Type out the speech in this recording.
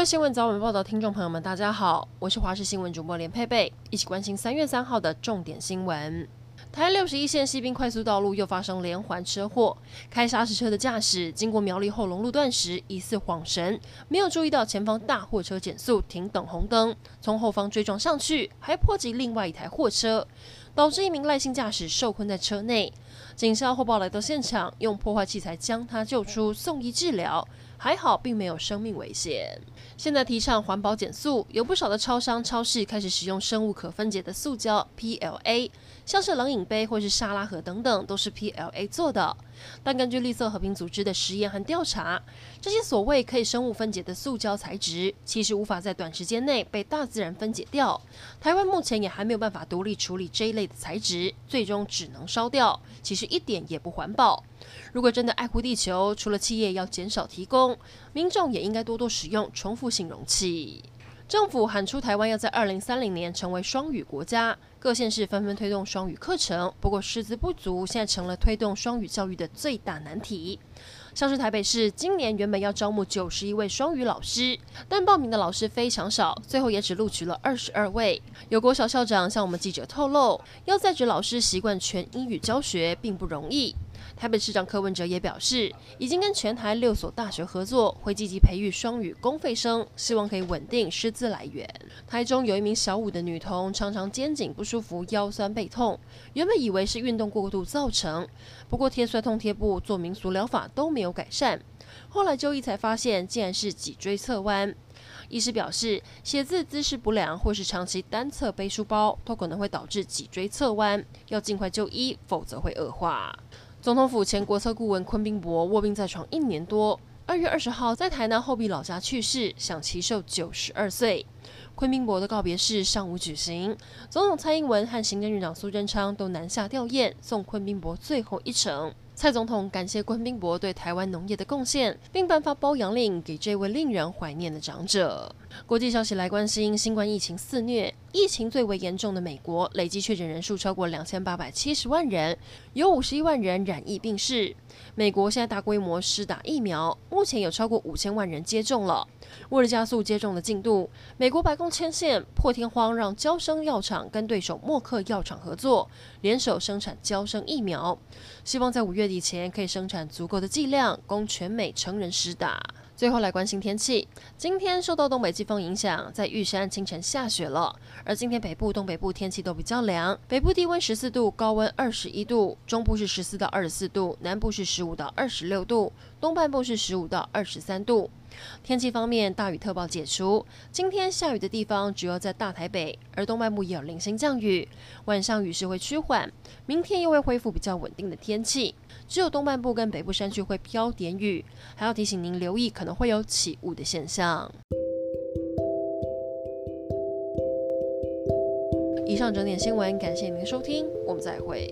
位新闻早晚报的听众朋友们，大家好，我是华视新闻主播连佩佩，一起关心三月三号的重点新闻。台六十一线西滨快速道路又发生连环车祸，开砂石车的驾驶经过苗栗后龙路段时，疑似晃神，没有注意到前方大货车减速停等红灯，从后方追撞上去，还波及另外一台货车，导致一名赖姓驾驶受困在车内。警消获报来到现场，用破坏器材将他救出，送医治疗。还好，并没有生命危险。现在提倡环保减速，有不少的超商、超市开始使用生物可分解的塑胶 （PLA），像是冷饮杯或是沙拉盒等等，都是 PLA 做的。但根据绿色和平组织的实验和调查，这些所谓可以生物分解的塑胶材质，其实无法在短时间内被大自然分解掉。台湾目前也还没有办法独立处理这一类的材质，最终只能烧掉。其实一点也不环保。如果真的爱护地球，除了企业要减少提供，民众也应该多多使用重复性容器。政府喊出台湾要在二零三零年成为双语国家，各县市纷纷推动双语课程。不过师资不足，现在成了推动双语教育的最大难题。像是台北市今年原本要招募九十一位双语老师，但报名的老师非常少，最后也只录取了二十二位。有国小校长向我们记者透露，要在职老师习惯全英语教学并不容易。台北市长柯文哲也表示，已经跟全台六所大学合作，会积极培育双语公费生，希望可以稳定师资来源。台中有一名小五的女童，常常肩颈不舒服、腰酸背痛，原本以为是运动过度造成，不过贴酸痛贴布、做民俗疗法都没有改善。后来就医才发现，竟然是脊椎侧弯。医师表示，写字姿势不良或是长期单侧背书包，都可能会导致脊椎侧弯，要尽快就医，否则会恶化。总统府前国策顾问昆宾博卧病在床一年多，二月二十号在台南后壁老家去世，享其寿九十二岁。昆宾博的告别式上午举行，总统蔡英文和行政院长苏贞昌都南下吊唁，送昆宾博最后一程。蔡总统感谢昆宾博对台湾农业的贡献，并颁发褒扬令给这位令人怀念的长者。国际消息来关心，新冠疫情肆虐，疫情最为严重的美国累计确诊人数超过两千八百七十万人，有五十一万人染疫病逝。美国现在大规模施打疫苗，目前有超过五千万人接种了。为了加速接种的进度，美美国白宫牵线破天荒让娇生药厂跟对手默克药厂合作，联手生产娇生疫苗，希望在五月底前可以生产足够的剂量，供全美成人施打。最后来关心天气，今天受到东北季风影响，在玉山清晨下雪了。而今天北部、东北部天气都比较凉，北部低温十四度，高温二十一度；中部是十四到二十四度，南部是十五到二十六度，东半部是十五到二十三度。天气方面，大雨特报解除，今天下雨的地方主要在大台北，而东半部也有零星降雨。晚上雨势会趋缓，明天又会恢复比较稳定的天气。只有东半部跟北部山区会飘点雨，还要提醒您留意可能会有起雾的现象。以上整点新闻，感谢您的收听，我们再会。